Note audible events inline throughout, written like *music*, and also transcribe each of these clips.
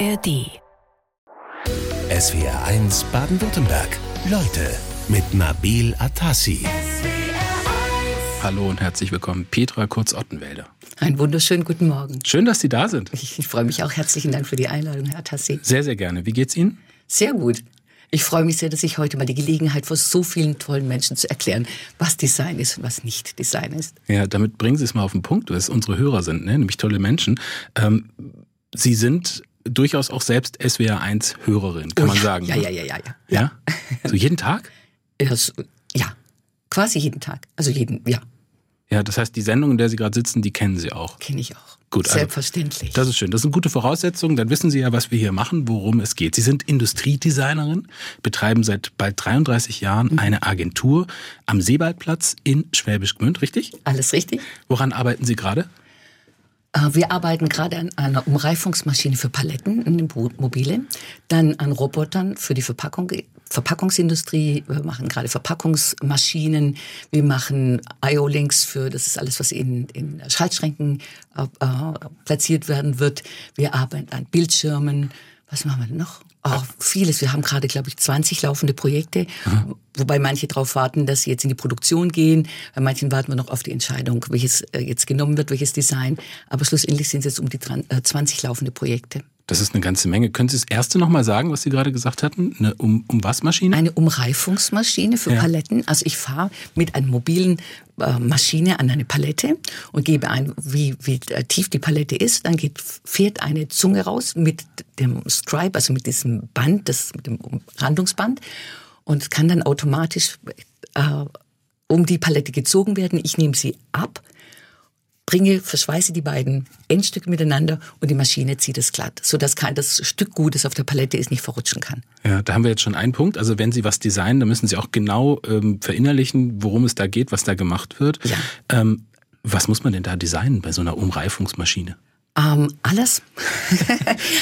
ARD. SWR 1 Baden-Württemberg. Leute mit Nabil Atassi. Hallo und herzlich willkommen, Petra Kurz-Ottenwälder. Einen wunderschönen guten Morgen. Schön, dass Sie da sind. Ich, ich freue mich auch. Herzlichen Dank für die Einladung, Herr Tassi. Sehr, sehr gerne. Wie geht's Ihnen? Sehr gut. Ich freue mich sehr, dass ich heute mal die Gelegenheit vor so vielen tollen Menschen zu erklären, was Design ist und was nicht Design ist. Ja, damit bringen Sie es mal auf den Punkt, dass unsere Hörer sind, ne? nämlich tolle Menschen. Ähm, Sie sind durchaus auch selbst SWR1-Hörerin, kann Oh man ja, sagen. Ja, ne? ja, ja, ja, ja. Ja? So jeden Tag? Das, ja, quasi jeden Tag. Also jeden, ja, Ja, das heißt, die Sendung, in der Sie gerade sitzen, die kennen Sie auch. kenne ich auch. Gut, also, Selbstverständlich. Das ist schön. Das sind gute Voraussetzungen. Dann wissen Sie ja, was wir hier machen, worum es geht. Sie sind Industriedesignerin, betreiben seit bald 33 Jahren Mhm. eine Agentur am Seewaldplatz in Schwäbisch Gmünd, richtig? Alles richtig? Woran arbeiten Sie gerade? Äh, Wir arbeiten gerade an einer Umreifungsmaschine für Paletten in den Mobile, dann an Robotern für die Verpackung, Verpackungsindustrie. Wir machen gerade Verpackungsmaschinen. Wir machen IO-Links für, das ist alles, was in, in Schaltschränken äh, äh, platziert werden wird. Wir arbeiten an Bildschirmen. Was machen wir denn noch? Oh, vieles. Wir haben gerade, glaube ich, 20 laufende Projekte, wobei manche darauf warten, dass sie jetzt in die Produktion gehen. Bei manchen warten wir noch auf die Entscheidung, welches äh, jetzt genommen wird, welches Design. Aber schlussendlich sind es jetzt um die dran- äh, 20 laufende Projekte. Das ist eine ganze Menge. Können Sie das erste nochmal sagen, was Sie gerade gesagt hatten? Eine um, um was Maschine? Eine Umreifungsmaschine für Ja. Paletten. Also ich fahre mit einer mobilen äh, Maschine an eine Palette und gebe ein, wie, wie äh, tief die Palette ist. Dann geht, fährt eine Zunge raus mit dem Stripe, also mit diesem Band, das, mit dem Umrandungsband und kann dann automatisch äh, um die Palette gezogen werden. Ich nehme sie ab, bringe, verschweiße die beiden Endstücke miteinander und die Maschine zieht es glatt, sodass kein, das Stück Gut, das auf der Palette ist, nicht verrutschen kann. Ja, da haben wir jetzt schon einen Punkt. Also wenn Sie was designen, dann müssen Sie auch genau ähm, verinnerlichen, worum es da geht, was da gemacht wird. Ja. Ähm, was muss man denn da designen bei so einer Umreifungsmaschine? Ähm, alles.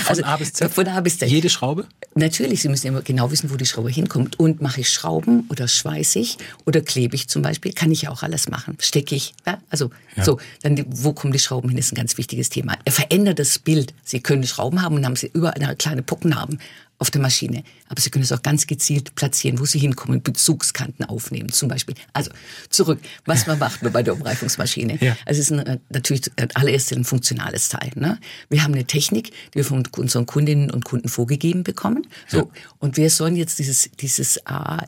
Von A bis Z? Von A bis Z. Jede Schraube? Natürlich, Sie müssen immer genau wissen, wo die Schraube hinkommt. Und mache ich Schrauben oder schweiße ich oder klebe ich zum Beispiel, kann ich ja auch alles machen. Stecke ich, ja? also so, dann wo kommen die Schrauben hin, ist ein ganz wichtiges Thema. Er verändert das Bild. Sie können Schrauben haben und haben sie überall eine kleine Pockennarben auf der Maschine. Aber Sie können es auch ganz gezielt platzieren, wo Sie hinkommen, Bezugskanten aufnehmen zum Beispiel. Also zurück, was man macht bei der Umreifungsmaschine. Ja. Also es ist ein, äh, natürlich allererst ein funktionales Teil. Ne? Wir haben eine Technik, die wir von unseren Kundinnen und Kunden vorgegeben bekommen. So und wir sollen jetzt dieses dieses äh,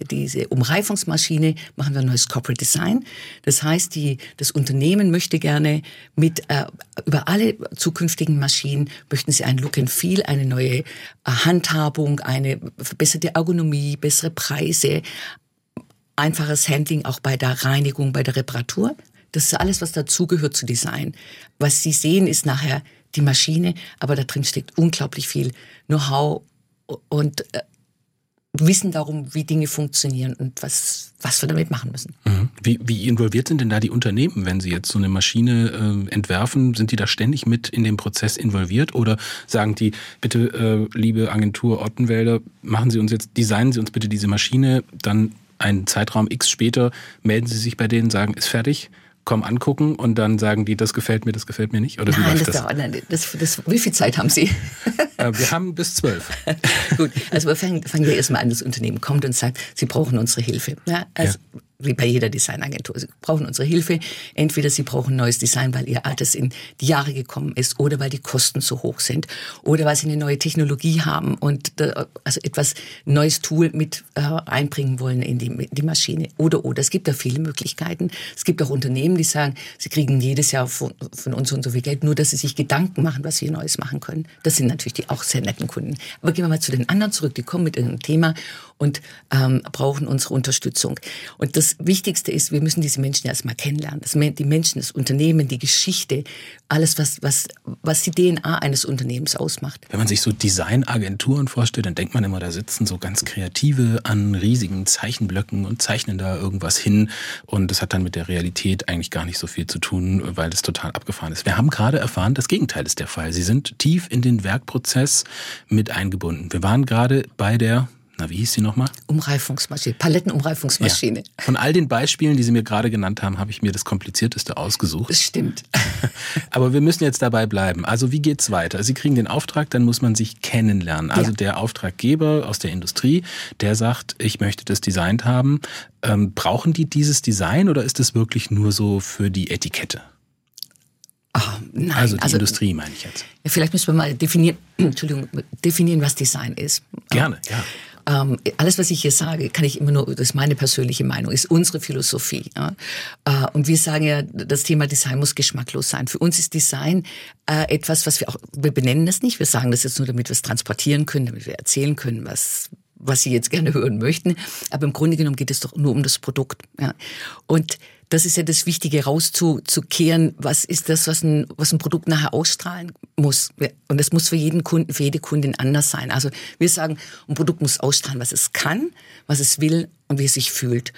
diese Umreifungsmaschine machen wir ein neues Corporate Design. Das heißt, die das Unternehmen möchte gerne mit äh, über alle zukünftigen Maschinen möchten sie ein Look and Feel, eine neue äh, Handhabung, eine verbesserte Ergonomie, bessere Preise, einfaches Handling auch bei der Reinigung, bei der Reparatur. Das ist alles, was dazugehört zu Design. Was Sie sehen, ist nachher die Maschine, aber da drin steckt unglaublich viel Know-how und äh, Wissen darum, wie Dinge funktionieren und was, was wir damit machen müssen. Mhm. Wie, wie involviert sind denn da die Unternehmen, wenn sie jetzt so eine Maschine äh, entwerfen? Sind die da ständig mit in dem Prozess involviert oder sagen die, bitte, äh, liebe Agentur Ottenwälder, machen Sie uns jetzt, designen Sie uns bitte diese Maschine, dann einen Zeitraum X später melden Sie sich bei denen, sagen, ist fertig, komm angucken und dann sagen die, das gefällt mir, das gefällt mir nicht? Oder wie Nein, läuft das, das? das, das, wie viel Zeit haben Sie? *laughs* Äh, wir haben bis zwölf. Gut, also wir fangen, fangen wir erstmal an, das Unternehmen kommt und sagt, Sie brauchen unsere Hilfe. Ja, also wie bei jeder Designagentur. Sie brauchen unsere Hilfe. Entweder Sie brauchen neues Design, weil Ihr altes in die Jahre gekommen ist oder weil die Kosten zu hoch sind oder weil Sie eine neue Technologie haben und äh, also etwas neues Tool mit äh, einbringen wollen in die, in die Maschine oder oder. Es gibt da viele Möglichkeiten. Es gibt auch Unternehmen, die sagen, sie kriegen jedes Jahr von, von uns und so viel Geld, nur dass sie sich Gedanken machen, was sie Neues machen können. Das sind natürlich die auch sehr netten Kunden. Aber gehen wir mal zu den anderen zurück, die kommen mit irgendeinem Thema und ähm, brauchen unsere Unterstützung. Und das Wichtigste ist, wir müssen diese Menschen erstmal kennenlernen. Das, die Menschen, das Unternehmen, die Geschichte, alles, was, was, was die DNA eines Unternehmens ausmacht. Wenn man sich so Designagenturen vorstellt, dann denkt man immer, da sitzen so ganz Kreative an riesigen Zeichenblöcken und zeichnen da irgendwas hin. Und das hat dann mit der Realität eigentlich gar nicht so viel zu tun, weil das total abgefahren ist. Wir haben gerade erfahren, das Gegenteil ist der Fall. Sie sind tief in den Werkprozess mit eingebunden. Wir waren gerade bei der, na wie hieß sie nochmal? Umreifungsmaschine, Palettenumreifungsmaschine. Ja. Von all den Beispielen, die Sie mir gerade genannt haben, habe ich mir das komplizierteste ausgesucht. Das stimmt. *laughs* Aber wir müssen jetzt dabei bleiben. Also wie geht's weiter? Sie kriegen den Auftrag, dann muss man sich kennenlernen. Also ja. der Auftraggeber aus der Industrie, der sagt, ich möchte das designt haben. Ähm, brauchen die dieses Design oder ist es wirklich nur so für die Etikette? Oh, nein, also die also, Industrie meine ich jetzt. Ja, vielleicht müssen wir mal definieren, *clears throat* Entschuldigung, definieren, was Design ist. Gerne, ja. Ähm, alles, was ich hier sage, kann ich immer nur, das ist meine persönliche Meinung, ist unsere Philosophie. Ja? Äh, und wir sagen ja, das Thema Design muss geschmacklos sein. Für uns ist Design äh, etwas, was wir auch, wir benennen das nicht, wir sagen das jetzt nur, damit wir es transportieren können, damit wir erzählen können, was, was Sie jetzt gerne hören möchten. Aber im Grunde genommen geht es doch nur um das Produkt. Ja? Und das ist ja das Wichtige, rauszukehren, was ist das, was ein, was ein Produkt nachher ausstrahlen muss. Und das muss für jeden Kunden, für jede Kundin anders sein. Also wir sagen, ein Produkt muss ausstrahlen, was es kann, was es will und wie es sich fühlt.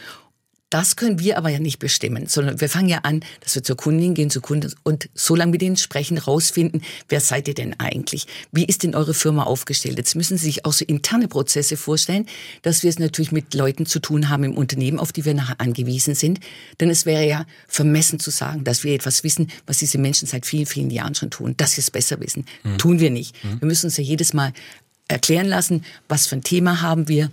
Das können wir aber ja nicht bestimmen, sondern wir fangen ja an, dass wir zur Kundin gehen, zur Kunden und so lange mit denen sprechen, rausfinden, wer seid ihr denn eigentlich? Wie ist denn eure Firma aufgestellt? Jetzt müssen Sie sich auch so interne Prozesse vorstellen, dass wir es natürlich mit Leuten zu tun haben im Unternehmen, auf die wir nachher angewiesen sind. Denn es wäre ja vermessen zu sagen, dass wir etwas wissen, was diese Menschen seit vielen, vielen Jahren schon tun, dass sie es besser wissen. Mhm. Tun wir nicht. Mhm. Wir müssen uns ja jedes Mal erklären lassen, was für ein Thema haben wir,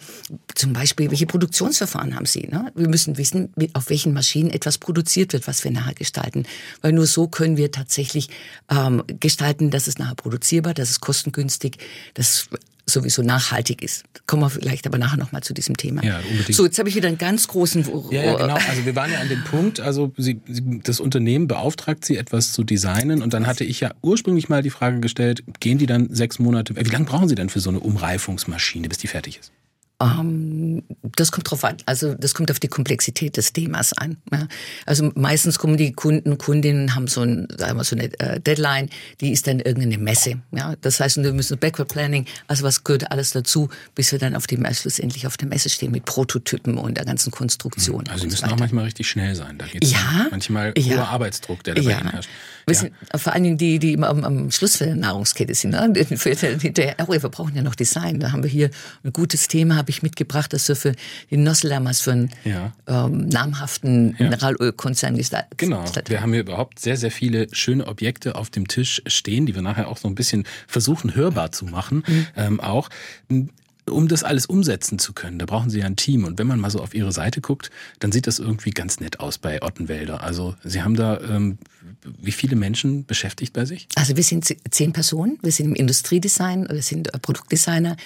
zum Beispiel, welche Produktionsverfahren haben Sie. Ne? Wir müssen wissen, auf welchen Maschinen etwas produziert wird, was wir nachher gestalten. Weil nur so können wir tatsächlich ähm, gestalten, dass es nachher produzierbar, dass es kostengünstig, dass sowieso nachhaltig ist. Kommen wir vielleicht aber nachher nochmal zu diesem Thema. Ja, unbedingt. So, jetzt habe ich wieder einen ganz großen... Ja, ja, genau. Also wir waren ja an dem Punkt, also Sie, das Unternehmen beauftragt Sie, etwas zu designen und dann hatte ich ja ursprünglich mal die Frage gestellt, gehen die dann sechs Monate, wie lange brauchen Sie denn für so eine Umreifungsmaschine, bis die fertig ist? Ähm, das kommt drauf an. Also das kommt auf die Komplexität des Themas an. Ja. Also meistens kommen die Kunden, Kundinnen haben so, ein, sagen wir, so eine äh, Deadline, die ist dann irgendeine Messe. Ja. Das heißt, wir müssen Backward Planning, also was gehört alles dazu, bis wir dann auf dem schlussendlich auf der Messe stehen mit Prototypen und der ganzen Konstruktion. Also Sie müssen so auch manchmal richtig schnell sein. Da geht's ja, manchmal ja. hoher Arbeitsdruck, der dabei ja. herrscht. Sind vor allen Dingen die, die immer am, am Schluss für der Nahrungskette sind. Ne? Hinterher, oh, wir brauchen ja noch Design. Da haben wir hier ein gutes Thema, habe ich mitgebracht, das wir für die Nosselamas für einen ja. ähm, namhaften. Mineralölkonzern gestaltet Genau. Wir haben hier überhaupt sehr, sehr viele schöne Objekte auf dem Tisch stehen, die wir nachher auch so ein bisschen versuchen hörbar zu machen. Mhm. Ähm, auch um das alles umsetzen zu können, da brauchen Sie ja ein Team. Und wenn man mal so auf Ihre Seite guckt, dann sieht das irgendwie ganz nett aus bei Ottenwälder. Also Sie haben da ähm, wie viele Menschen beschäftigt bei sich? Also wir sind zehn Personen. Wir sind im Industriedesign, wir sind äh, Produktdesigner,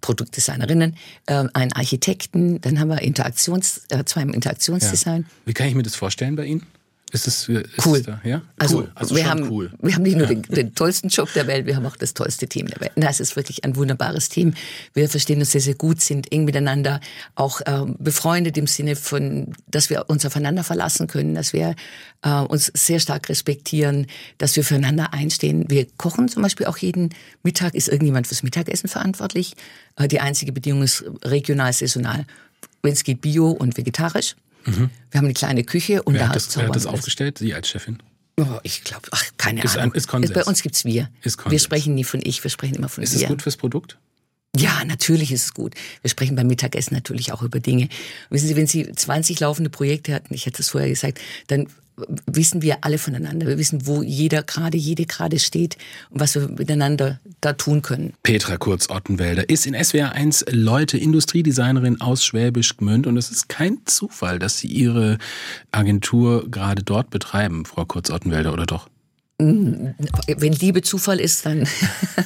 Produktdesignerinnen, äh, einen Architekten, dann haben wir Interaktions, äh, zwei im Interaktionsdesign. Ja. Wie kann ich mir das vorstellen bei Ihnen? Ist es ist cool? Da, ja? Also, cool. also wir haben cool. wir haben nicht nur ja. den, den, tollsten Job der Welt, wir haben auch das tollste Team der Welt. Das ist wirklich ein wunderbares Team. Wir verstehen uns sehr sehr gut, sind eng miteinander, auch ähm, befreundet im Sinne von, dass wir uns aufeinander verlassen können, dass wir äh, uns sehr stark respektieren, dass wir füreinander einstehen. Wir kochen zum Beispiel auch jeden Mittag. Ist irgendjemand fürs Mittagessen verantwortlich? Äh, die einzige Bedingung ist regional, saisonal. Wenn es geht, bio und vegetarisch. Mhm. Wir haben eine kleine Küche und wer da hat das, wer hat das aufgestellt? Sie als Chefin? Oh, ich glaube, ach, keine ist Ahnung. Ein, ist Konsens. Bei uns gibt's wir. Ist Konsens. Wir sprechen nie von ich, wir sprechen immer von ist wir. Ist es gut fürs Produkt? Ja, natürlich ist es gut. Wir sprechen beim Mittagessen natürlich auch über Dinge. Wissen Sie, wenn Sie 20 laufende Projekte hatten, ich hatte es vorher gesagt, dann wissen wir alle voneinander. Wir wissen, wo jeder gerade, jede gerade steht und was wir miteinander da tun können. Petra Kurz-Ottenwälder ist in SWR 1 Leute Industriedesignerin aus Schwäbisch Gmünd und es ist kein Zufall, dass Sie Ihre Agentur gerade dort betreiben, Frau Kurz-Ottenwälder, oder doch? Mm, wenn Liebe Zufall ist, dann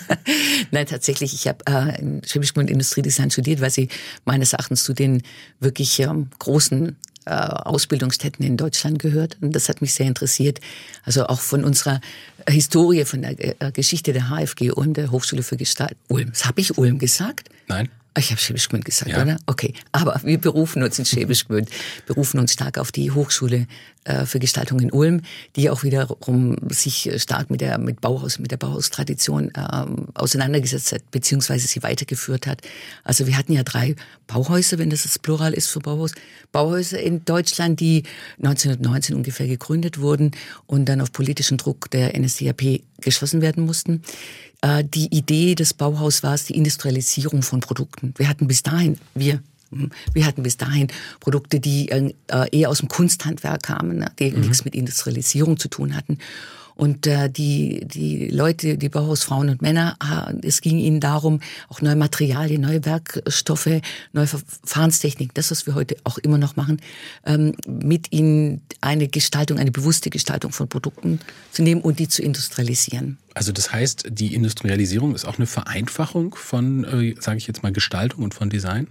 *laughs* nein, tatsächlich. Ich habe äh, in Schwäbisch Gmünd Industriedesign studiert, weil sie meines Erachtens zu den wirklich ähm, großen Ausbildungsstätten in Deutschland gehört. Und das hat mich sehr interessiert. Also auch von unserer Historie, von der äh, Geschichte der HFG und der Hochschule für Gestalt. Ulm. Das habe ich Ulm gesagt? Nein. Ich habe Schwäbisch Gmünd gesagt, ja. oder? Okay. Aber wir berufen uns in Schwäbisch Gmünd, berufen uns stark auf die Hochschule äh, für Gestaltung in Ulm, die auch wiederum sich stark mit der mit Bauhaus, mit der Bauhaustradition ähm, auseinandergesetzt hat, beziehungsweise sie weitergeführt hat. Also wir hatten ja drei Bauhäuser, wenn das das Plural ist für Bauhaus, Bauhäuser in Deutschland, die 1919 ungefähr gegründet wurden und dann auf politischen Druck der NSDAP geschlossen werden mussten. Äh, die Idee des Bauhaus war es die Industrialisierung von Produkten. Wir hatten bis dahin, wir Wir hatten bis dahin Produkte, die äh, eher aus dem Kunsthandwerk kamen, ne, die mhm. nichts mit Industrialisierung zu tun hatten. Und äh, die, die Leute, die Bauhausfrauen und Männer, es ging ihnen darum, auch neue Materialien, neue Werkstoffe, neue Verfahrenstechniken, das, was wir heute auch immer noch machen, ähm, mit ihnen eine Gestaltung, eine bewusste Gestaltung von Produkten zu nehmen und die zu industrialisieren. Also das heißt, die Industrialisierung ist auch eine Vereinfachung von, äh, sage ich jetzt mal, Gestaltung und von Design?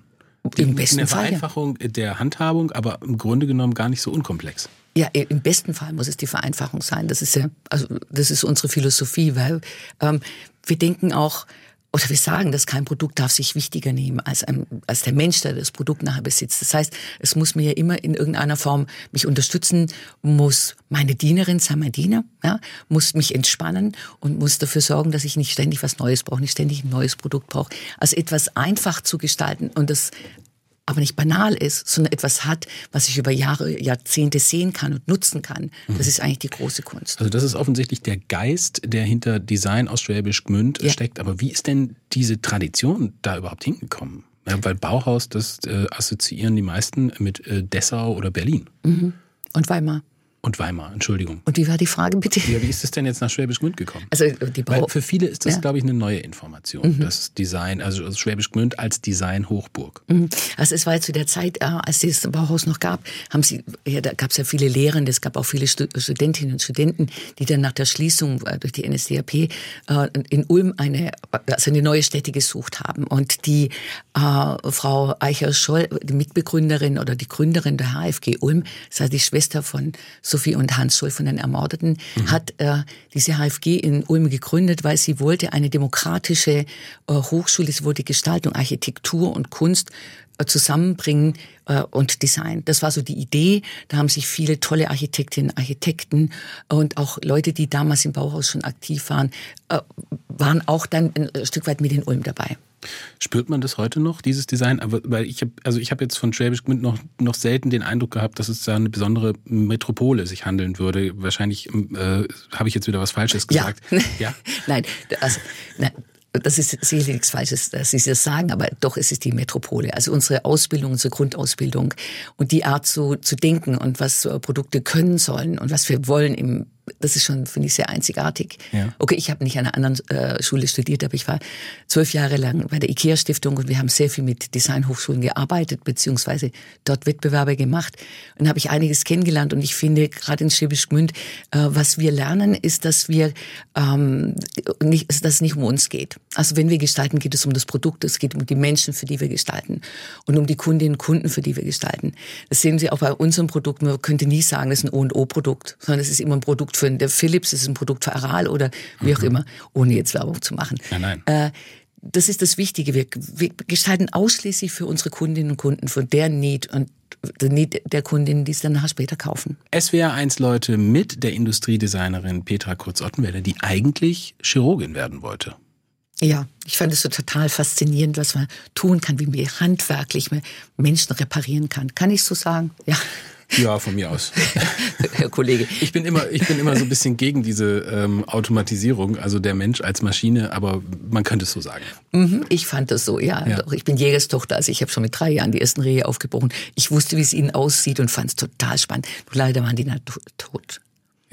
Im besten eine Fall. Vereinfachung ja. der Handhabung, aber im Grunde genommen gar nicht so unkomplex. Ja, im besten Fall muss es die Vereinfachung sein. Das ist ja, also das ist unsere Philosophie, weil ähm, wir denken auch, oder wir sagen, dass kein Produkt darf sich wichtiger nehmen als, ein, als der Mensch, der das Produkt nachher besitzt. Das heißt, es muss mir ja immer in irgendeiner Form mich unterstützen, muss meine Dienerin sein, mein Diener, ja, muss mich entspannen und muss dafür sorgen, dass ich nicht ständig was Neues brauche, nicht ständig ein neues Produkt brauche. Also etwas einfach zu gestalten und das aber nicht banal ist, sondern etwas hat, was ich über Jahre, Jahrzehnte sehen kann und nutzen kann. Das mhm. ist eigentlich die große Kunst. Also das ist offensichtlich der Geist, der hinter Design aus Schwäbisch Gmünd ja. steckt. Aber wie ist denn diese Tradition da überhaupt hingekommen? Ja, weil Bauhaus, das äh, assoziieren die meisten mit äh, Dessau oder Berlin. Mhm. Und Weimar. Und Weimar, Entschuldigung. Und wie war die Frage bitte? Ja, wie ist es denn jetzt nach Schwäbisch Gmünd gekommen? Also die Bau Weil für viele ist das, ja. glaube ich, eine neue Information. Mhm. Das Design, also Schwäbisch Gmünd als Design-Hochburg. Mhm. Also es war zu der Zeit, äh, als es das Bauhaus noch gab, haben sie, ja, da gab es ja viele Lehrende, es gab auch viele Studentinnen und Studenten, die dann nach der Schließung äh, durch die NSDAP äh, in Ulm eine, also eine neue Stätte gesucht haben. Und die äh, Frau Eicher-Scholl, die Mitbegründerin oder die Gründerin der HFG Ulm, das heißt die Schwester von Sophie und Hans Scholl von den Ermordeten, mhm. hat äh, diese HFG in Ulm gegründet, weil sie wollte eine demokratische äh, Hochschule, sie wollte Gestaltung, Architektur und Kunst äh, zusammenbringen äh, und Design. Das war so die Idee. Da haben sich viele tolle Architektinnen, Architekten und auch Leute, die damals im Bauhaus schon aktiv waren, äh, waren auch dann ein Stück weit mit in Ulm dabei. Spürt man das heute noch, dieses Design? Aber weil ich habe, also ich habe jetzt von Schwäbisch Gmünd noch, noch selten den Eindruck gehabt, dass es da eine besondere Metropole sich handeln würde. Wahrscheinlich äh, habe ich jetzt wieder was Falsches gesagt. Ja, *laughs* ja? nein, also, nein, das ist sicherlich nichts Falsches, dass Sie das sagen, aber doch ist es die Metropole. Also unsere Ausbildung, unsere Grundausbildung und die Art so zu denken und was Produkte können sollen und was wir wollen im das ist schon, finde ich, sehr einzigartig. Ja. Okay, ich habe nicht an einer anderen äh, Schule studiert, aber ich war zwölf Jahre lang bei der IKEA-Stiftung und wir haben sehr viel mit Designhochschulen gearbeitet, beziehungsweise dort Wettbewerbe gemacht. Und habe ich einiges kennengelernt und ich finde, gerade in Schwäbisch Gmünd, äh, was wir lernen, ist, dass wir ähm, nicht, dass es nicht um uns geht. Also wenn wir gestalten, geht es um das Produkt, es geht um die Menschen, für die wir gestalten und um die Kundinnen und Kunden, für die wir gestalten. Das sehen Sie auch bei unserem Produkt. Man könnte nie sagen, das ist ein O&O-Produkt, sondern es ist immer ein Produkt für der Philips, ist ein Produkt für Aral oder wie auch mhm. immer, ohne jetzt Werbung zu machen. Nein, nein. Äh, das ist das Wichtige. Wir, wir gestalten ausschließlich für unsere Kundinnen und Kunden, von der Need und der Need der Kundinnen, die es dann nachher später kaufen. SWR 1 Leute mit der Industriedesignerin Petra Kurz-Ottenwelle, die eigentlich Chirurgin werden wollte. Ja, ich fand es so total faszinierend, was man tun kann, wie man handwerklich Menschen reparieren kann. Kann ich so sagen? Ja. Ja, von mir aus. *laughs* Herr Kollege. Ich bin immer, ich bin immer so ein bisschen gegen diese ähm, Automatisierung, also der Mensch als Maschine, aber man könnte es so sagen. Mhm, ich fand das so, ja. ja. Doch, ich bin Jägerstochter, also ich habe schon mit drei Jahren die ersten Rehe aufgebrochen. Ich wusste, wie es ihnen aussieht und fand es total spannend. Nur leider waren die Natur tot.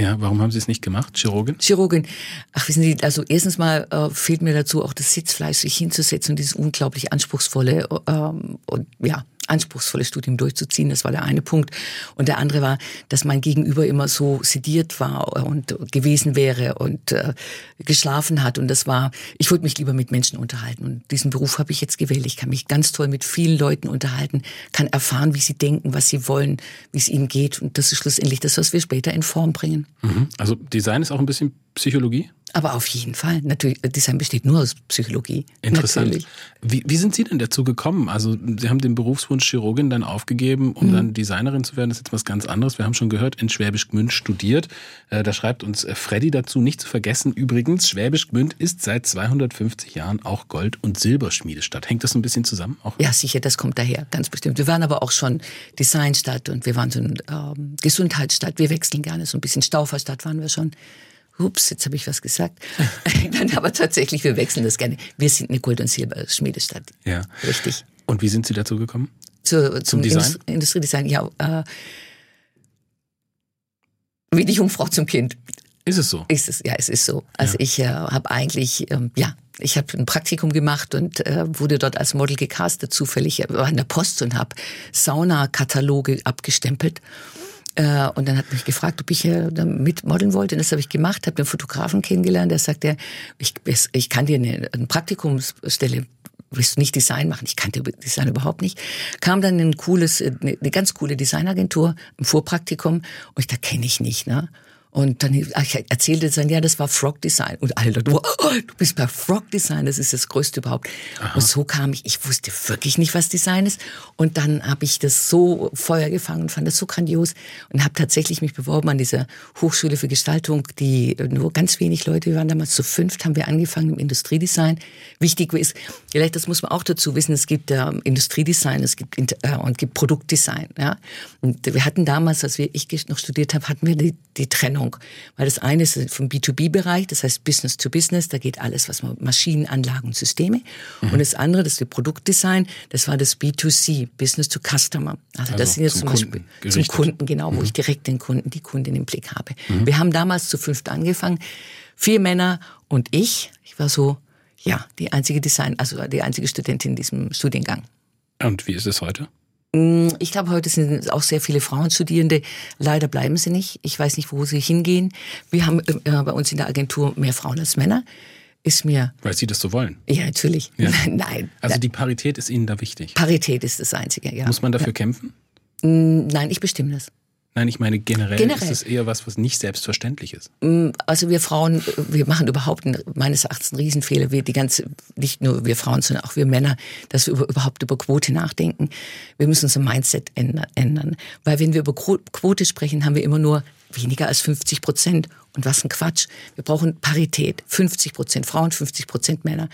Ja, warum haben Sie es nicht gemacht, Chirurgin? Chirurgin. Ach, wissen Sie, also erstens mal äh, fehlt mir dazu auch das Sitzfleisch, sich hinzusetzen und dieses unglaublich anspruchsvolle ähm, und ja, anspruchsvolle Studium durchzuziehen. Das war der eine Punkt. Und der andere war, dass mein Gegenüber immer so sediert war und gewesen wäre und äh, geschlafen hat. Und das war, ich wollte mich lieber mit Menschen unterhalten. Und diesen Beruf habe ich jetzt gewählt. Ich kann mich ganz toll mit vielen Leuten unterhalten, kann erfahren, wie sie denken, was sie wollen, wie es ihnen geht. Und das ist schlussendlich das, was wir später in Form bringen. Mhm. Also Design ist auch ein bisschen Psychologie? Aber auf jeden Fall. Natürlich, Design besteht nur aus Psychologie. Interessant. Wie, wie sind Sie denn dazu gekommen? Also Sie haben den Berufswunsch Chirurgin dann aufgegeben, um mhm. dann Designerin zu werden. Das ist jetzt was ganz anderes. Wir haben schon gehört, in Schwäbisch Gmünd studiert. Äh, da schreibt uns äh, Freddy dazu, nicht zu vergessen. Übrigens, Schwäbisch Gmünd ist seit 250 Jahren auch Gold- und Silberschmiedestadt. Hängt das so ein bisschen zusammen? Auch? Ja, sicher, das kommt daher, ganz bestimmt. Wir waren aber auch schon Designstadt und wir waren so eine ähm, Gesundheitsstadt. Wir wechseln gerne. So ein bisschen Stauferstadt waren wir schon ups, jetzt habe ich was gesagt. *laughs* Nein, aber tatsächlich, wir wechseln das gerne. Wir sind eine Gold- und Silberschmiedestadt. Ja. Richtig. Und wie sind Sie dazu gekommen? Zu, zum, Zum Design? Industrie Industriedesign, ja. Äh, wie die Jungfrau zum Kind. Ist es so? Ist es, ja, es ist so. Also Ja. ich äh, habe eigentlich, ähm, ja, ich habe ein Praktikum gemacht und äh, wurde dort als Model gecastet, zufällig. Ich war an der Post und habe Saunakataloge abgestempelt. Äh, und dann hat mich gefragt, ob ich mitmodeln wollte. Und das habe ich gemacht, habe einen Fotografen kennengelernt, der sagte, ich, ich kann dir eine, eine Praktikumsstelle willst du nicht Design machen? Ich kannte Design überhaupt nicht. Kam dann ein cooles, eine, eine ganz coole Designagentur im Vorpraktikum und ich da kenne ich nicht, ne? Und dann ach, ich erzählte dann, ja, das war Frog Design. Und alle Leute, oh, du bist bei Frog Design, das ist das Größte überhaupt. Und so kam ich, ich wusste wirklich nicht, was Design ist. Und dann habe ich das so Feuer gefangen und fand das so grandios und habe tatsächlich mich beworben an dieser Hochschule für Gestaltung, die nur ganz wenig Leute, wir waren damals zu fünft, haben wir angefangen im Industriedesign. Wichtig ist, vielleicht das muss man auch dazu wissen, es gibt äh, Industriedesign, es gibt äh, und gibt Produktdesign. Ja? Und wir hatten damals, als wir, ich noch studiert habe, hatten wir die, die Trennung. Weil das eine ist vom B2B-Bereich, das heißt Business to Business, da geht alles, was man Maschinen, Anlagen und Systeme. Mhm. Und das andere, das ist das Produktdesign, das war das B2C, Business to Customer. Also, Also das sind jetzt zum zum Beispiel Kunden zum gerichtet. Kunden, genau, wo ich direkt den Kunden, die Kundin im Blick habe. Wir haben damals zu fünft angefangen, vier Männer und ich. Ich war so, ja, die einzige Design, also die einzige Studentin in diesem Studiengang. Und wie ist es heute? Ich glaube, heute sind auch sehr viele Frauenstudierende. Leider bleiben sie nicht. Ich weiß nicht, wo sie hingehen. Wir haben äh, bei uns in der Agentur mehr Frauen als Männer. Ist mir, Weil Sie das so wollen. ja, natürlich. Ja. *laughs* Nein. Also die Parität ist Ihnen da wichtig. Parität ist das Einzige, ja. Muss man dafür kämpfen? Nein, ich bestimme das. Nein, ich meine generell, Generell. ist es eher was, was nicht selbstverständlich ist. Also wir Frauen, wir machen überhaupt einen, meines Erachtens einen Riesenfehler. Wir die ganze, nicht nur wir Frauen, sondern auch wir Männer, dass wir über, überhaupt über Quote nachdenken. Wir müssen unser Mindset ändern. Weil wenn wir über Quo- Quote sprechen, haben wir immer nur weniger als 50 Prozent. Und was ein Quatsch. Wir brauchen Parität. 50 Prozent Frauen, 50 Prozent Männer.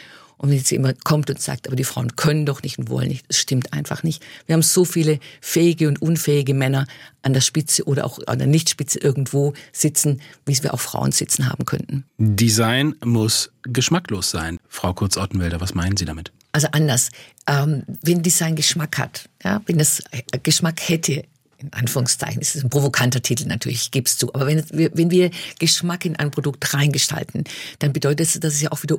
Und wenn jetzt jemand kommt und sagt, aber die Frauen können doch nicht und wollen nicht, das stimmt einfach nicht. Wir haben so viele fähige und unfähige Männer an der Spitze oder auch an der Nichtspitze irgendwo sitzen, wie wir auch Frauen sitzen haben könnten. Design muss geschmacklos sein. Frau Kurz-Ottenwälder, was meinen Sie damit? Also anders. Ähm, wenn Design Geschmack hat, ja, wenn das äh, Geschmack hätte, in Anführungszeichen, das ist ein provokanter Titel natürlich, ich gebe es zu, aber wenn wir, wenn wir Geschmack in ein Produkt reingestalten, dann bedeutet es, dass es ja auch wieder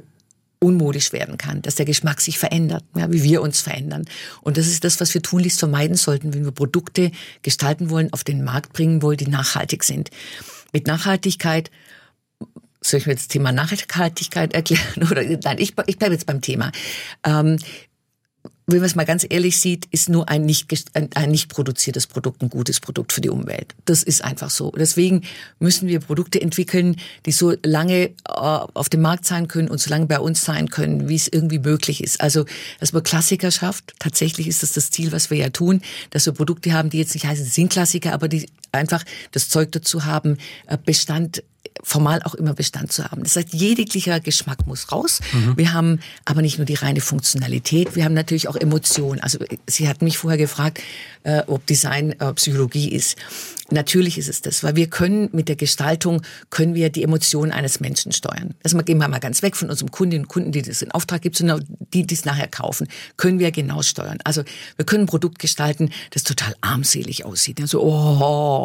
unmodisch werden kann, dass der Geschmack sich verändert, ja, wie wir uns verändern. Und das ist das, was wir tunlichst vermeiden sollten, wenn wir Produkte gestalten wollen, auf den Markt bringen wollen, die nachhaltig sind. Mit Nachhaltigkeit soll ich mir das Thema Nachhaltigkeit erklären? *laughs* Oder nein, ich, ich bleibe jetzt beim Thema. Ähm, wenn man es mal ganz ehrlich sieht, ist nur ein nicht, ein, nicht produziertes Produkt ein gutes Produkt für die Umwelt. Das ist einfach so. Deswegen müssen wir Produkte entwickeln, die so lange äh, auf dem Markt sein können und so lange bei uns sein können, wie es irgendwie möglich ist. Also, dass man Klassiker schafft. Tatsächlich ist das das Ziel, was wir ja tun, dass wir Produkte haben, die jetzt nicht heißen, sind Klassiker, aber die einfach das Zeug dazu haben, äh, Bestand formal auch immer Bestand zu haben. Das heißt, jeglicher Geschmack muss raus. Wir haben aber nicht nur die reine Funktionalität, wir haben natürlich auch Emotionen. Also Sie hatten mich vorher gefragt, äh, ob Design äh, Psychologie ist. Natürlich ist es das, weil wir können mit der Gestaltung, können wir die Emotionen eines Menschen steuern. Also gehen wir mal ganz weg von unserem Kundinnen und Kunden, die das in Auftrag gibt, sondern die, die es nachher kaufen, können wir genau steuern. Also wir können ein Produkt gestalten, das total armselig aussieht. Also, oh,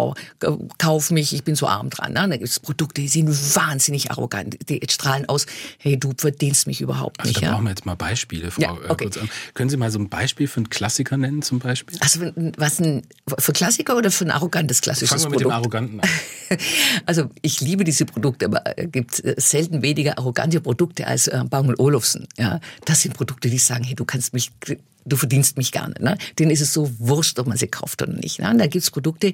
kauf mich, ich bin so arm dran. Ne? Da gibt es Produkte, die sind wahnsinnig arrogant. Die strahlen aus, hey, du verdienst mich überhaupt Also nicht. da ja? brauchen wir jetzt mal Beispiele, Frau Ja, äh, okay. Kurz. Können Sie mal so ein Beispiel für einen Klassiker nennen zum Beispiel? Also was ein, für Klassiker oder für ein arrogantes klassisches Fangen wir mit dem? Arroganten an. *laughs* Also ich liebe diese Produkte, aber es gibt äh, selten weniger arrogante Produkte als äh, Bang Olufsen. Ja, das sind Produkte, die sagen, hey, du kannst mich, du verdienst mich gar nicht. Ne? Denen ist es so wurscht, ob man sie kauft oder nicht. Ne? Da gibt's Produkte,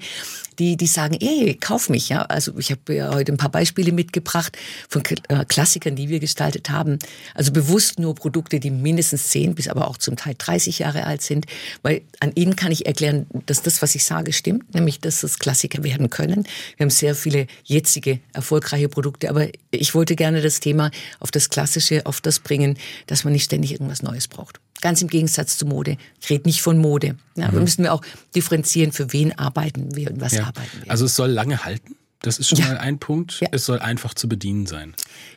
die, die sagen, ey, kauf mich. Ja, also ich habe ja heute ein paar Beispiele mitgebracht von äh, Klassikern, die wir gestaltet haben. Also bewusst nur Produkte, die mindestens 10 bis aber auch zum Teil 30 Jahre alt sind, weil an ihnen kann ich erklären, dass das, was ich sage, stimmt, nämlich, dass es Klassiker werden können. Wir haben sehr viele jetzige erfolgreiche Produkte, aber ich wollte gerne das Thema auf das Klassische, auf das bringen, dass man nicht ständig irgendwas Neues braucht. Ganz im Gegensatz zu Mode. Ich rede nicht von Mode. Ja, Wir müssen wir auch differenzieren, für wen arbeiten wir und was Ja. arbeiten wir. Also es soll lange halten? Das ist schon Ja. mal ein Punkt. Ja. Es soll einfach zu bedienen sein.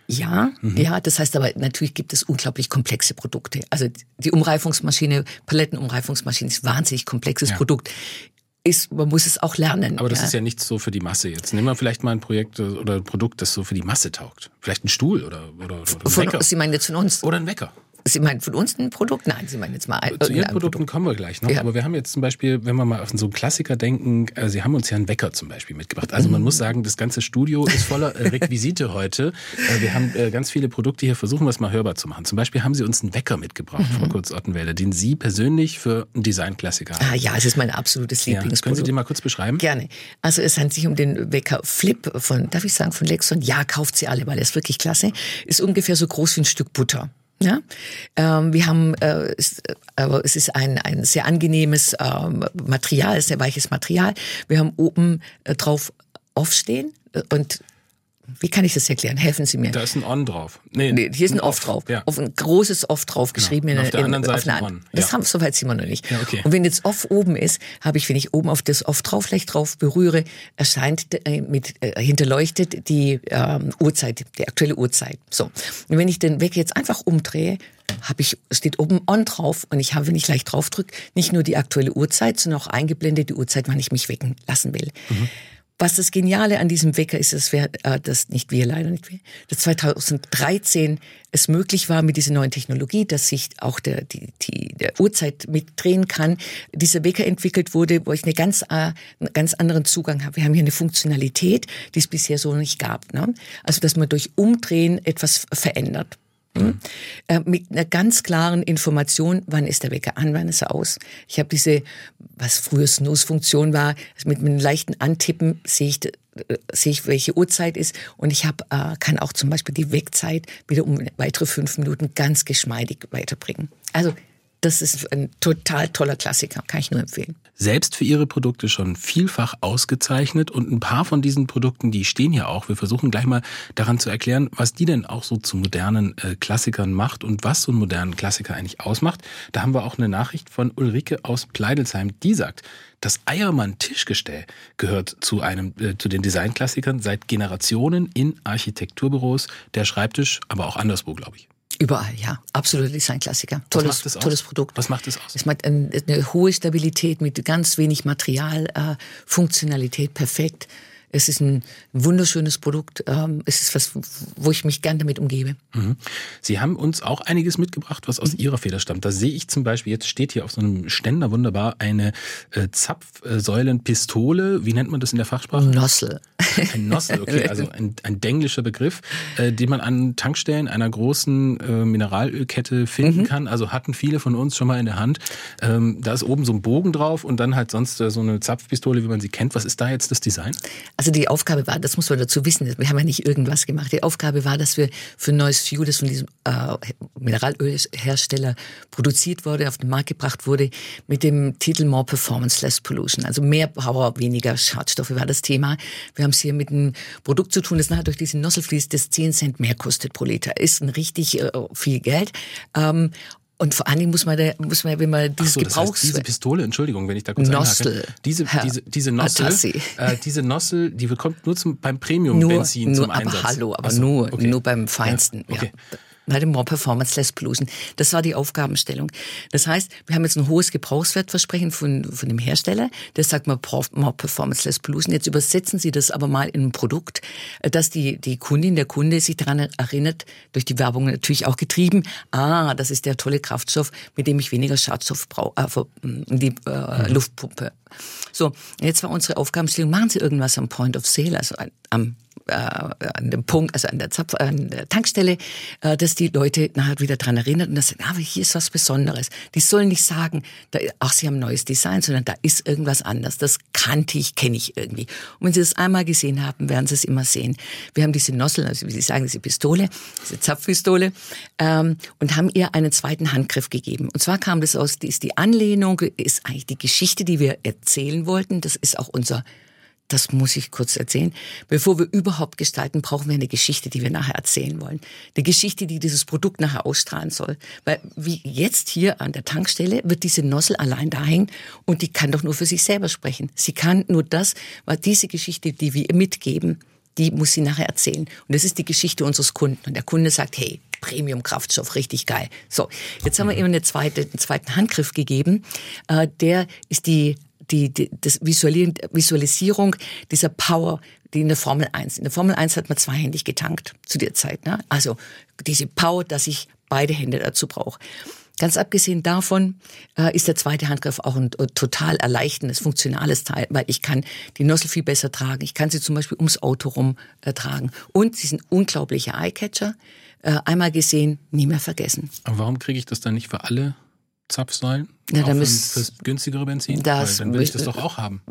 Ja, ja, das heißt aber, natürlich gibt es unglaublich komplexe Produkte. Also die Umreifungsmaschine, Palettenumreifungsmaschine ist ein wahnsinnig komplexes Ja. Produkt. Ist, man muss es auch lernen. Aber das ist ja nichts so für die Masse jetzt. Nehmen wir vielleicht mal ein Projekt oder ein Produkt, das so für die Masse taugt. Vielleicht ein Stuhl oder, oder, oder ein von, Wecker. Sie meinen jetzt von uns? Oder ein Wecker. Sie meinen von uns ein Produkt? Nein, Sie meinen jetzt mal ein, Zu Ihren Produkten kommen wir gleich noch. Ja. Aber wir haben jetzt zum Beispiel, wenn wir mal auf so einen Klassiker denken, äh, Sie haben uns ja einen Wecker zum Beispiel mitgebracht. Also man muss sagen, das ganze Studio ist voller äh, Requisite heute. Äh, wir haben ganz viele Produkte hier, versuchen wir es mal hörbar zu machen. Zum Beispiel haben Sie uns einen Wecker mitgebracht, Frau Kurz-Ottenwälder, den Sie persönlich für einen Designklassiker Ah halten. ja, es ist mein absolutes Ja. Können Sie Lieblingsprodukt. den mal kurz beschreiben? Gerne. Also es handelt sich um den Wecker Flip von, darf ich sagen, von Lexon. Ja, kauft sie alle, weil er ist wirklich klasse. Ist ungefähr so groß wie ein Stück Butter. Ja, ähm, wir haben, äh, es, äh, es ist ein, ein sehr angenehmes ähm, Material, sehr weiches Material. Wir haben oben äh, drauf aufstehen äh, und wie kann ich das erklären? Helfen Sie mir. Da ist ein On drauf. Nee, Nee, hier ist ein Off drauf. Ja. Auf ein großes Off drauf geschrieben. Und in- auf der in- anderen Seite einer- On. Das Ja. haben soweit wir noch nicht. Ja, okay. Und wenn jetzt Off oben ist, habe ich, wenn ich oben auf das Off drauf leicht drauf berühre, erscheint äh, mit äh, hinterleuchtet die ähm, Uhrzeit, die aktuelle Uhrzeit. So. Und wenn ich den Wecker jetzt einfach umdrehe, habe ich steht oben On drauf und ich habe, wenn ich leicht drauf drücke, nicht nur die aktuelle Uhrzeit, sondern auch eingeblendet die Uhrzeit, wann ich mich wecken lassen will. Was das Geniale an diesem Wecker ist, dass wir, äh, das nicht wir, leider nicht wir, dass 2013 es möglich war mit dieser neuen Technologie, dass sich auch der, die, die, der Uhrzeit mitdrehen kann. Dieser Wecker entwickelt wurde, wo ich eine ganz, äh, einen ganz anderen Zugang habe. Wir haben hier eine Funktionalität, die es bisher so nicht gab. Ne? Also, dass man durch Umdrehen etwas verändert. Hm? Äh, mit einer ganz klaren Information, wann ist der Wecker an, wann ist er aus. Ich habe diese, was früher Snooze-Funktion war, mit einem leichten Antippen sehe ich, äh, sehe ich, welche Uhrzeit ist und ich hab, äh, kann auch zum Beispiel die Wegzeit wieder um weitere fünf Minuten ganz geschmeidig weiterbringen. Also das ist ein total toller Klassiker, kann ich nur empfehlen. selbst für ihre Produkte schon vielfach ausgezeichnet und ein paar von diesen Produkten, die stehen ja auch. Wir versuchen gleich mal daran zu erklären, was die denn auch so zu modernen äh, Klassikern macht und was so einen modernen Klassiker eigentlich ausmacht. Da haben wir auch eine Nachricht von Ulrike aus Pleidelsheim, die sagt, das Eiermann-Tischgestell gehört zu einem äh, zu den Designklassikern seit Generationen in Architekturbüros, der Schreibtisch, aber auch anderswo, glaube ich. Überall, ja. Absoluter Designklassiker. Tolles, tolles Produkt. Was macht das aus? Es macht ein- eine hohe Stabilität mit ganz wenig Material, äh, Funktionalität perfekt. Es ist ein wunderschönes Produkt. Ähm, es ist was, wo ich mich gern damit umgebe. Mhm. Sie haben uns auch einiges mitgebracht, was aus Ihrer Feder stammt. Da sehe ich zum Beispiel, jetzt steht hier auf so einem Ständer wunderbar eine äh, Zapfsäulenpistole. Wie nennt man das in der Fachsprache? Nossel. Ein Nossel, okay, also ein, ein denglischer Begriff, äh, den man an Tankstellen einer großen äh, Mineralölkette finden kann. Also hatten viele von uns schon mal in der Hand. Ähm, da ist oben so ein Bogen drauf und dann halt sonst so eine Zapfpistole, wie man sie kennt. Was ist da jetzt das Design? Also die Aufgabe war, das muss man dazu wissen, wir haben ja nicht irgendwas gemacht. Die Aufgabe war, dass wir für neues Fuel, das von diesem äh, Mineralölhersteller produziert wurde, auf den Markt gebracht wurde, mit dem Titel More Performance, Less Pollution. Also mehr Power, weniger Schadstoffe war das Thema. Wir haben es hier mit einem Produkt zu tun, das nachher durch diesen Nozzle fließt, das 10 Cent mehr kostet pro Liter. Ist ein richtig äh, viel Geld. Ähm, und vor allen Dingen muss man, da, muss man wenn man dieses so, das heißt, Gebrauchs... diese Pistole, Entschuldigung, wenn ich da kurz Nossel, einhake. Diese, Herr diese, diese Nossel, äh, diese Nossel, die bekommt nur zum, beim nur, Premium-Benzin nur zum aber Einsatz. hallo, aber so, nur, okay. nur beim Feinsten. Ja, okay. Ja. Bei dem More Performance Less Pollution. Das war die Aufgabenstellung. Das heißt, wir haben jetzt ein hohes Gebrauchswertversprechen von, von dem Hersteller, der sagt mal More Performance Less Pollution. Jetzt übersetzen Sie das aber mal in ein Produkt, dass die, die Kundin, der Kunde sich daran erinnert, durch die Werbung natürlich auch getrieben, ah, das ist der tolle Kraftstoff, mit dem ich weniger Schadstoff brauche, äh, in die äh, Mhm. Luft pumpe. So, jetzt war unsere Aufgabenstellung, machen Sie irgendwas am Point of Sale, also am äh, an dem Punkt, also an der, Zapf, an der Tankstelle, äh, dass die Leute nachher wieder dran erinnert und dass sagen, ah, hier ist was Besonderes. Die sollen nicht sagen, da, ach, sie haben ein neues Design, sondern da ist irgendwas anders. Das kannte ich, kenne ich irgendwie. Und wenn sie das einmal gesehen haben, werden sie es immer sehen. Wir haben diese Nozzle, also wie Sie sagen, diese Pistole, diese Zapfpistole, ähm, und haben ihr einen zweiten Handgriff gegeben. Und zwar kam das aus, die ist die Anlehnung, ist eigentlich die Geschichte, die wir erzählen wollten. Das ist auch unser das muss ich kurz erzählen. Bevor wir überhaupt gestalten, brauchen wir eine Geschichte, die wir nachher erzählen wollen. Eine Geschichte, die dieses Produkt nachher ausstrahlen soll. Weil wie jetzt hier an der Tankstelle wird diese Nossel allein da hängen und die kann doch nur für sich selber sprechen. Sie kann nur das, weil diese Geschichte, die wir ihr mitgeben, die muss sie nachher erzählen. Und das ist die Geschichte unseres Kunden. Und der Kunde sagt, hey, Premium-Kraftstoff, richtig geil. So, jetzt haben wir ihm eine zweite, einen zweiten Handgriff gegeben. Äh, der ist die die, die das Visualisierung dieser Power, die in der Formel 1. In der Formel 1 hat man zweihändig getankt zu der Zeit. Ne? Also diese Power, dass ich beide Hände dazu brauche. Ganz abgesehen davon äh, ist der zweite Handgriff auch ein äh, total erleichterndes, funktionales Teil, weil ich kann die Nossel viel besser tragen. Ich kann sie zum Beispiel ums Auto rum äh, tragen. Und sie sind unglaubliche Eyecatcher. Äh, einmal gesehen, nie mehr vergessen. Aber warum kriege ich das dann nicht für alle Zapfsäulen? Ja, auch müsst, fürs günstigere Benzin? Das Weil dann will ich das doch auch haben.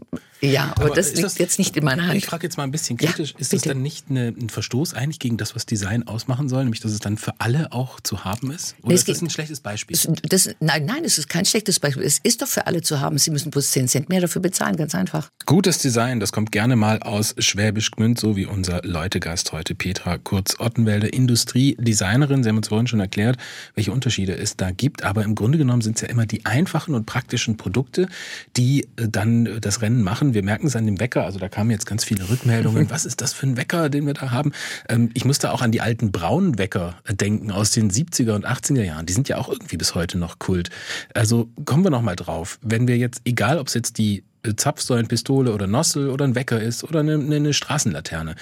Ja, aber, aber das liegt das, jetzt nicht in meiner Hand. Ich frage jetzt mal ein bisschen kritisch. Ja, ist das dann nicht eine, ein Verstoß eigentlich gegen das, was Design ausmachen soll? Nämlich, dass es dann für alle auch zu haben ist? Oder nee, ist das ein schlechtes Beispiel? Das, nein, nein, es ist kein schlechtes Beispiel. Es ist doch für alle zu haben. Sie müssen bloß 10 Cent mehr dafür bezahlen, ganz einfach. Gutes Design, das kommt gerne mal aus Schwäbisch Gmünd, so wie unser Leutegast heute, Petra Kurz-Ottenwälder, Industriedesignerin. Sie haben uns vorhin schon erklärt, welche Unterschiede es da gibt. Aber im Grunde genommen sind es ja immer die einfachen und praktischen Produkte, die äh, dann das Rennen machen. Wir merken es an dem Wecker, also da kamen jetzt ganz viele Rückmeldungen. *laughs* Was ist das für ein Wecker, den wir da haben? Ähm, ich musste auch an die alten braunen Wecker denken aus den 70er und 80er Jahren. Die sind ja auch irgendwie bis heute noch Kult. Also kommen wir noch mal drauf. Wenn wir jetzt, egal ob es jetzt die äh, Zapfsäulenpistole oder Nossel oder ein Wecker ist oder eine, eine Straßenlaterne,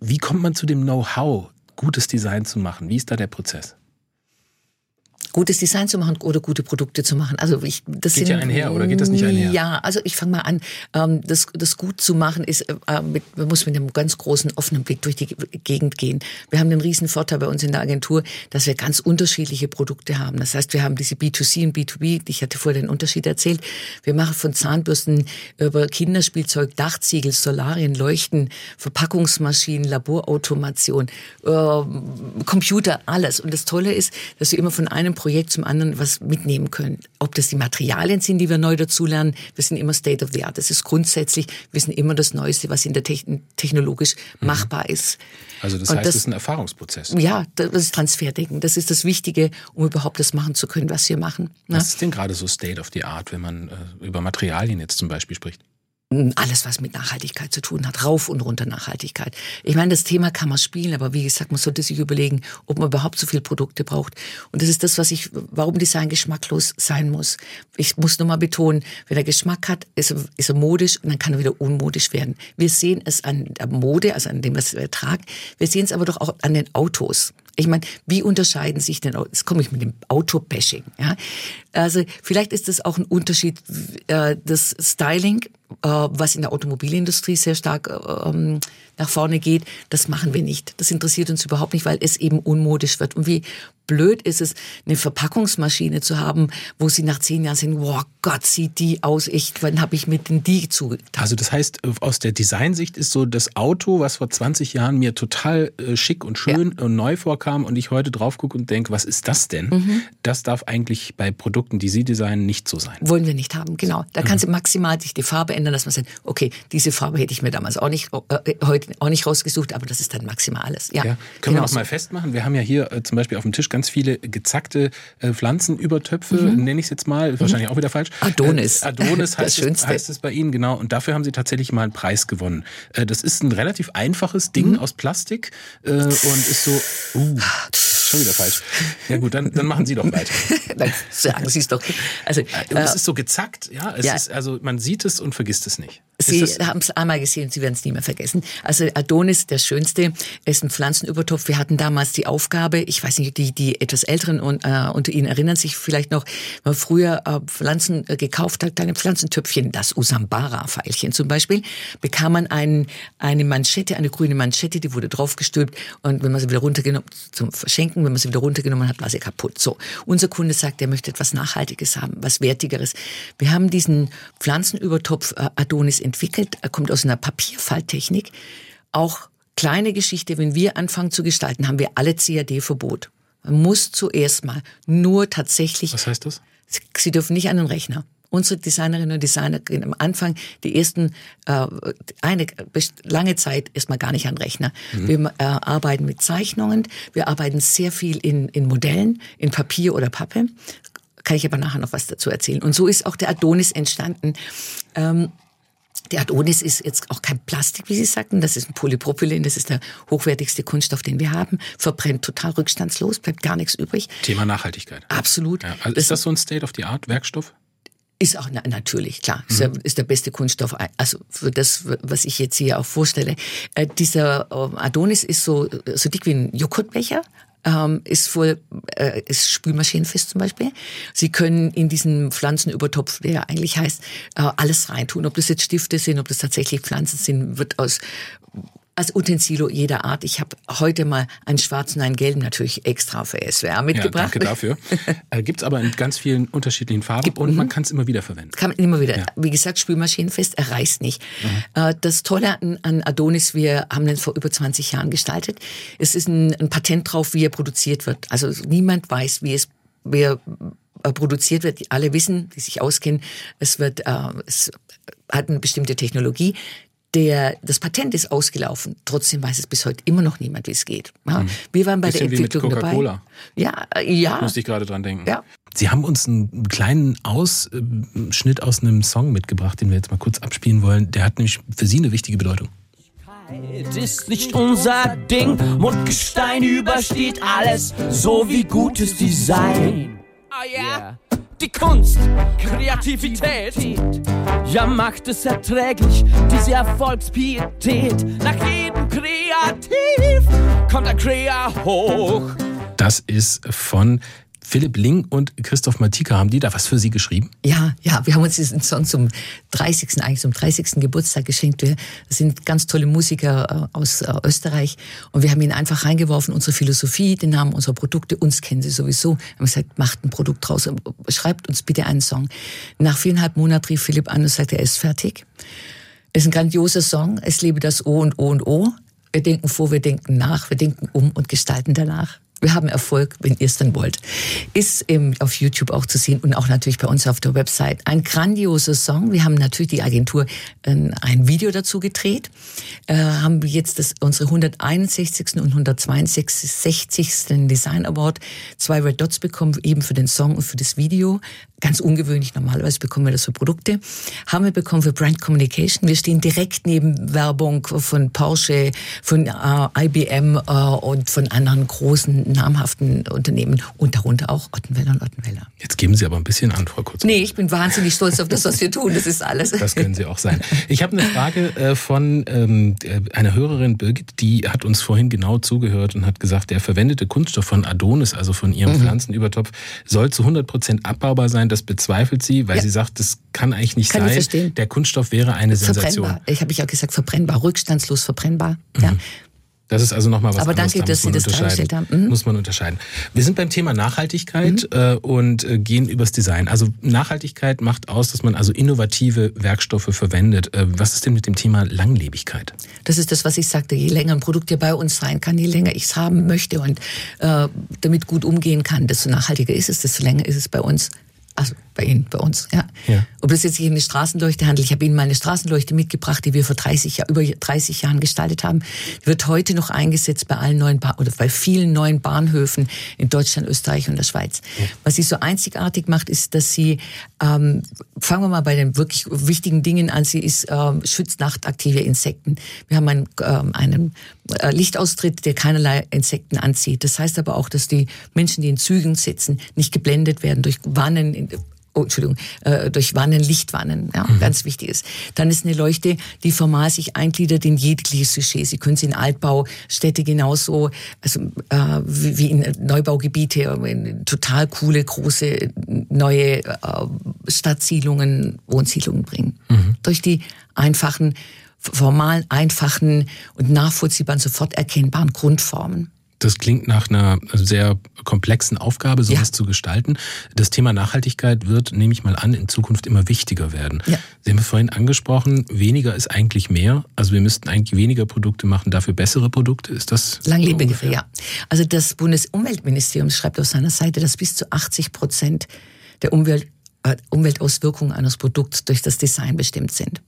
wie kommt man zu dem Know-how, gutes Design zu machen? Wie ist da der Prozess? Gutes Design zu machen oder gute Produkte zu machen. Also ich, das geht sind, ja einher oder geht das nicht einher? Ja, also ich fange mal an. Ähm, das, das gut zu machen ist, äh, mit, man muss mit einem ganz großen offenen Blick durch die Gegend gehen. Wir haben den riesen Vorteil bei uns in der Agentur, dass wir ganz unterschiedliche Produkte haben. Das heißt, wir haben diese B2C und B2B. Ich hatte vorher den Unterschied erzählt. Wir machen von Zahnbürsten über Kinderspielzeug, Dachziegel, Solarien, Leuchten, Verpackungsmaschinen, Laborautomation, äh, Computer, alles. Und das Tolle ist, dass wir immer von einem Projekt zum anderen was mitnehmen können. Ob das die Materialien sind, die wir neu dazulernen, wir sind immer State of the Art. Das ist grundsätzlich, wir sind immer das Neueste, was in der Techn technologisch mhm. machbar ist. Also das Und heißt, das, ist ein Erfahrungsprozess. Ja, das ist Transferdenken. Das ist das Wichtige, um überhaupt das machen zu können, was wir machen. Ne? Was ist denn gerade so State of the Art, wenn man äh, über Materialien jetzt zum Beispiel spricht? Alles, was mit Nachhaltigkeit zu tun hat, rauf und runter Nachhaltigkeit. Ich meine, das Thema kann man spielen, aber wie gesagt, man sollte sich überlegen, ob man überhaupt so viele Produkte braucht. Und das ist das, was ich, warum Design geschmacklos sein muss. Ich muss nur mal betonen, wenn er Geschmack hat, ist er, ist er modisch und dann kann er wieder unmodisch werden. Wir sehen es an der Mode, also an dem, was wir tragen. Wir sehen es aber doch auch an den Autos. Ich meine, wie unterscheiden sich denn, jetzt komme ich mit dem Auto-Bashing, ja. Also, vielleicht ist das auch ein Unterschied, äh, das Styling äh, was in der Automobilindustrie sehr stark ähm, nach vorne geht, das machen wir nicht. Das interessiert uns überhaupt nicht, weil es eben unmodisch wird. Und wie blöd ist es, eine Verpackungsmaschine zu haben, wo sie nach zehn Jahren sagen, wow Gott, sieht die aus, echt, wann habe ich mit den die zugetan? Also das heißt, aus der Designsicht ist so das Auto, was vor 20 Jahren mir total äh, schick und schön ja. und neu vorkam und ich heute drauf gucke und denke, was ist das denn? Mhm. Das darf eigentlich bei Produkten, die Sie designen, nicht so sein. Wollen wir nicht haben, genau. Da mhm. kann sie maximal sich die Farbe ändern, dass man sagt, okay, diese Farbe hätte ich mir damals auch nicht, äh, heute auch nicht rausgesucht, aber das ist dann maximal alles. Ja, ja. Können genau wir noch so. mal festmachen? Wir haben ja hier äh, zum Beispiel auf dem Tisch ganz viele gezackte äh, Pflanzenübertöpfe, mhm. nenne ich es jetzt mal, wahrscheinlich auch wieder falsch. Adonis. Äh, Adonis *laughs* heißt, es, heißt es bei Ihnen, genau. Und dafür haben Sie tatsächlich mal einen Preis gewonnen. Äh, das ist ein relativ einfaches Ding mhm. aus Plastik äh, und ist so. Uh, schon wieder falsch. Ja gut, dann, dann machen Sie doch weiter. *laughs* dann sagen Sie es doch. Also, äh, es ist so gezackt, ja. Es ja. Ist, also man sieht es und vergisst es nicht. Sie haben es einmal gesehen, Sie werden es nie mehr vergessen. Also Adonis, der Schönste, ist ein Pflanzenübertopf. Wir hatten damals die Aufgabe, ich weiß nicht, die, die etwas Älteren und, äh, unter Ihnen erinnern sich vielleicht noch, wenn man früher äh, Pflanzen äh, gekauft hat, kleine Pflanzentöpfchen, das Usambara-Pfeilchen zum Beispiel, bekam man ein, eine Manschette, eine grüne Manschette, die wurde draufgestülpt und wenn man sie wieder runtergenommen, zum Verschenken, wenn man sie wieder runtergenommen hat, war sie kaputt. So. Unser Kunde sagt, er möchte etwas Nachhaltiges haben, was Wertigeres. Wir haben diesen Pflanzenübertopf äh, Adonis entwickelt, er kommt aus einer Papierfalttechnik. Auch kleine Geschichte, wenn wir anfangen zu gestalten, haben wir alle CAD-Verbot. Man muss zuerst mal nur tatsächlich. Was heißt das? Sie dürfen nicht an den Rechner. Unsere Designerinnen und Designer gehen am Anfang die ersten, äh, eine lange Zeit erstmal gar nicht an Rechner. Mhm. Wir äh, arbeiten mit Zeichnungen, wir arbeiten sehr viel in, in Modellen, in Papier oder Pappe. Kann ich aber nachher noch was dazu erzählen. Und so ist auch der Adonis entstanden. Ähm, der Adonis ist jetzt auch kein Plastik, wie Sie sagten. Das ist ein Polypropylen. Das ist der hochwertigste Kunststoff, den wir haben. Verbrennt total rückstandslos, bleibt gar nichts übrig. Thema Nachhaltigkeit. Absolut. Ja, also ist das so ein State-of-the-Art-Werkstoff? Ist auch na, natürlich klar. Mhm. Ist, der, beste Kunststoff. Also für das, was ich jetzt hier auch vorstelle. Äh, dieser äh, Adonis ist so so dick wie ein Joghurtbecher, ähm, ist voll, äh, ist spülmaschinenfest zum Beispiel. Sie können in diesen Pflanzenübertopf, der eigentlich heißt, äh, alles reintun. Ob das jetzt Stifte sind, ob das tatsächlich Pflanzen sind, wird aus als Utensilo jeder Art. Ich habe heute mal einen schwarzen, einen gelben natürlich extra für SWR mitgebracht. Ja, danke dafür. *laughs* äh, Gibt es aber in ganz vielen unterschiedlichen Farben Gibt, und man mhm. kann es immer wieder verwenden. Kann man immer wieder. Ja. Wie gesagt, spülmaschinenfest, er reißt nicht. Mhm. Äh, das Tolle an, an, Adonis, wir haben den vor über 20 Jahren gestaltet. Es ist ein, ein Patent drauf, wie er produziert wird. Also niemand weiß, wie es wie er äh, produziert wird. Alle wissen, die sich auskennen, es wird, äh, es hat eine bestimmte Technologie der, das Patent ist ausgelaufen. Trotzdem weiß es bis heute immer noch niemand, wie es geht. Ja, hm. Wir waren bei Bisschen der Entwicklung wie mit Coca-Cola. Ja, äh, ja. Musste ich gerade dran denken. Ja. Sie haben uns einen kleinen Ausschnitt aus einem Song mitgebracht, den wir jetzt mal kurz abspielen wollen. Der hat nämlich für Sie eine wichtige Bedeutung. Ist nicht unser Ding, Mundgestein übersteht alles, so wie gutes Design. Oh yeah. yeah die Kunst, Kreativität. Ja, macht es erträglich, diese Erfolgspietät. Nach jedem Kreativ kommt der Krea hoch. Das ist von Philipp Ling und Christoph Matika, haben die da was für Sie geschrieben? Ja, ja, wir haben uns diesen Song zum 30. eigentlich zum 30. Geburtstag geschenkt. Wir sind ganz tolle Musiker äh, aus äh, Österreich und wir haben ihn einfach reingeworfen, unsere Philosophie, den Namen unserer Produkte, uns kennen sie sowieso. Wir haben gesagt, macht ein Produkt draus, schreibt uns bitte einen Song. Nach viereinhalb Monaten rief Philipp an und sagte, er ist fertig. Es ist ein grandioser Song, es lebe das O und O und O. Wir denken vor, wir denken nach, wir denken um und gestalten danach. Wir haben Erfolg, wenn ihr es dann wollt. Ist ähm, auf YouTube auch zu sehen und auch natürlich bei uns auf der Website. Ein grandioser Song. Wir haben natürlich die Agentur äh, ein Video dazu gedreht. Äh, haben jetzt das, unsere 161. und 162. Design Award. Zwei Red Dots bekommen, eben für den Song und für das Video. Ganz ungewöhnlich, normalerweise bekommen wir das für Produkte. Haben wir bekommen für Brand Communication. Wir stehen direkt neben Werbung von Porsche, von äh, IBM äh, und von anderen großen namhaften Unternehmen und darunter auch Ottenweller und Ottenweller. Jetzt geben Sie aber ein bisschen an, Frau Kurz. Nee, ich bin wahnsinnig stolz auf das, was wir tun. Das ist alles. Das können Sie auch sein. Ich habe eine Frage äh, von ähm, äh, einer Hörerin, Birgit, die hat uns vorhin genau zugehört und hat gesagt, der verwendete Kunststoff von Adonis, also von ihrem mhm. Pflanzenübertopf, soll zu 100 Prozent abbaubar sein. Das bezweifelt sie, weil ja. sie sagt, das kann eigentlich nicht kann sein. Der Kunststoff wäre eine Sensation. Verbrennbar. Ich habe ich auch gesagt, verbrennbar, rückstandslos verbrennbar. Mhm. Ja. Das ist also nochmal was Aber anderes. danke, da dass Sie das dargestellt haben. Mhm. Muss man unterscheiden. Wir sind beim Thema Nachhaltigkeit mhm. äh, und äh, gehen übers Design. Also Nachhaltigkeit macht aus, dass man also innovative Werkstoffe verwendet. Äh, was ist denn mit dem Thema Langlebigkeit? Das ist das, was ich sagte. Je länger ein Produkt hier bei uns sein kann, je länger ich es haben möchte und äh, damit gut umgehen kann, desto nachhaltiger ist es, desto länger ist es bei uns. Also bei Ihnen, bei uns, ja. ja. Ob das jetzt hier eine Straßenleuchte handelt, ich habe Ihnen mal eine Straßenleuchte mitgebracht, die wir vor 30 Jahr, über 30 Jahren gestaltet haben. Die wird heute noch eingesetzt bei allen neuen ba oder bei vielen neuen Bahnhöfen in Deutschland, Österreich und der Schweiz. Ja. Was sie so einzigartig macht, ist, dass sie, ähm, fangen wir mal bei den wirklich wichtigen Dingen an, sie ist ähm, schützt nachtaktive Insekten. Wir haben einen, ähm, einen äh, Lichtaustritt, der keinerlei Insekten anzieht. Das heißt aber auch, dass die Menschen, die in Zügen sitzen, nicht geblendet werden durch Wannen, oh, Entschuldigung, äh, durch Wannen, Lichtwannen, ja, mhm. ganz wichtig ist. Dann ist eine Leuchte, die formal sich eingliedert in jegliches Sujet. Sie können sie in Altbaustädte genauso, also äh, wie, wie in Neubaugebiete, in total coole, große, neue äh, Stadtsiedlungen, Wohnsiedlungen bringen. Mhm. Durch die einfachen, formalen, einfachen und nachvollziehbaren, sofort erkennbaren Grundformen. Das klingt nach einer sehr komplexen Aufgabe, sowas ja. zu gestalten. Das Thema Nachhaltigkeit wird, nehme ich mal an, in Zukunft immer wichtiger werden. Ja. Sie haben vorhin angesprochen, weniger ist eigentlich mehr. Also wir müssten eigentlich weniger Produkte machen, dafür bessere Produkte. Ist das? Langlebige, so ja. Also das Bundesumweltministerium schreibt auf seiner Seite, dass bis zu 80 Prozent der Umwelt Umweltauswirkungen eines Produkts durch das Design bestimmt sind.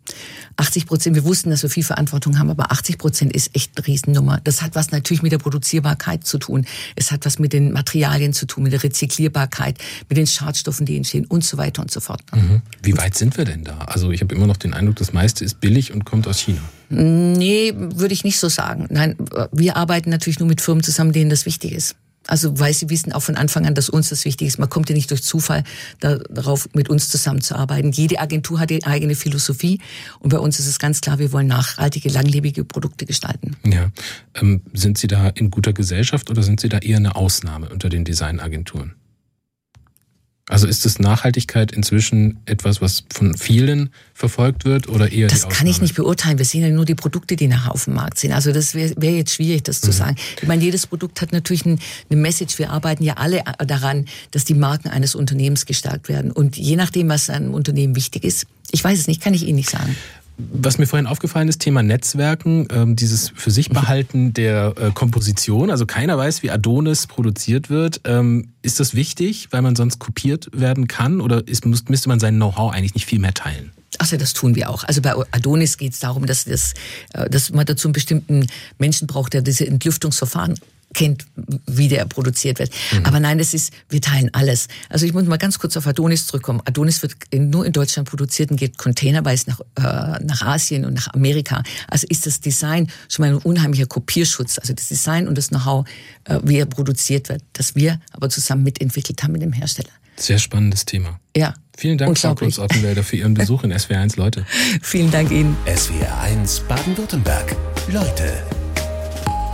80 Prozent, wir wussten, dass wir viel Verantwortung haben, aber 80 Prozent ist echt eine Riesennummer. Das hat was natürlich mit der Produzierbarkeit zu tun. Es hat was mit den Materialien zu tun, mit der Rezyklierbarkeit, mit den Schadstoffen, die entstehen und so weiter und so fort. Mhm. Wie weit sind wir denn da? Also ich habe immer noch den Eindruck, das meiste ist billig und kommt aus China. Nee, würde ich nicht so sagen. Nein, wir arbeiten natürlich nur mit Firmen zusammen, denen das wichtig ist. Also weil sie wissen auch von Anfang an, dass uns das wichtig ist. Man kommt ja nicht durch Zufall darauf, mit uns zusammenzuarbeiten. Jede Agentur hat ihre eigene Philosophie und bei uns ist es ganz klar, wir wollen nachhaltige, langlebige Produkte gestalten. Ja. Ähm, sind Sie da in guter Gesellschaft oder sind Sie da eher eine Ausnahme unter den Designagenturen? Also ist es Nachhaltigkeit inzwischen etwas, was von vielen verfolgt wird oder eher Das kann ich nicht beurteilen. Wir sehen ja nur die Produkte, die nachher auf dem Markt sind. Also das wäre wär jetzt schwierig, das zu mhm. sagen. Ich meine, jedes Produkt hat natürlich ein, eine Message. Wir arbeiten ja alle daran, dass die Marken eines Unternehmens gestärkt werden. Und je nachdem, was einem Unternehmen wichtig ist, ich weiß es nicht, kann ich Ihnen nicht sagen. Was mir vorhin aufgefallen ist, Thema Netzwerken, ähm, dieses für sich behalten der äh, Komposition. Also keiner weiß, wie Adonis produziert wird. Ähm, ist das wichtig, weil man sonst kopiert werden kann? Oder ist, müsste man sein Know-how eigentlich nicht viel mehr teilen? Also das tun wir auch. Also bei Adonis geht es darum, dass, das, äh, dass man dazu einen bestimmten Menschen braucht, der diese Entlüftungsverfahren kennt, wie der produziert wird. Mhm. Aber nein, das ist, wir teilen alles. Also ich muss mal ganz kurz auf Adonis zurückkommen. Adonis wird nur in Deutschland produziert und geht containerweise nach, äh, nach Asien und nach Amerika. Also ist das Design schon mal ein unheimlicher Kopierschutz. Also das Design und das Know-how, äh, wie er produziert wird, das wir aber zusammen mitentwickelt haben mit dem Hersteller. Sehr spannendes Thema. Ja. Vielen Dank, Frau Kunz-Ottenwälder, für Ihren Besuch in SWR1 Leute. *laughs* Vielen Dank Ihnen. SWR1 Baden-Württemberg. Leute.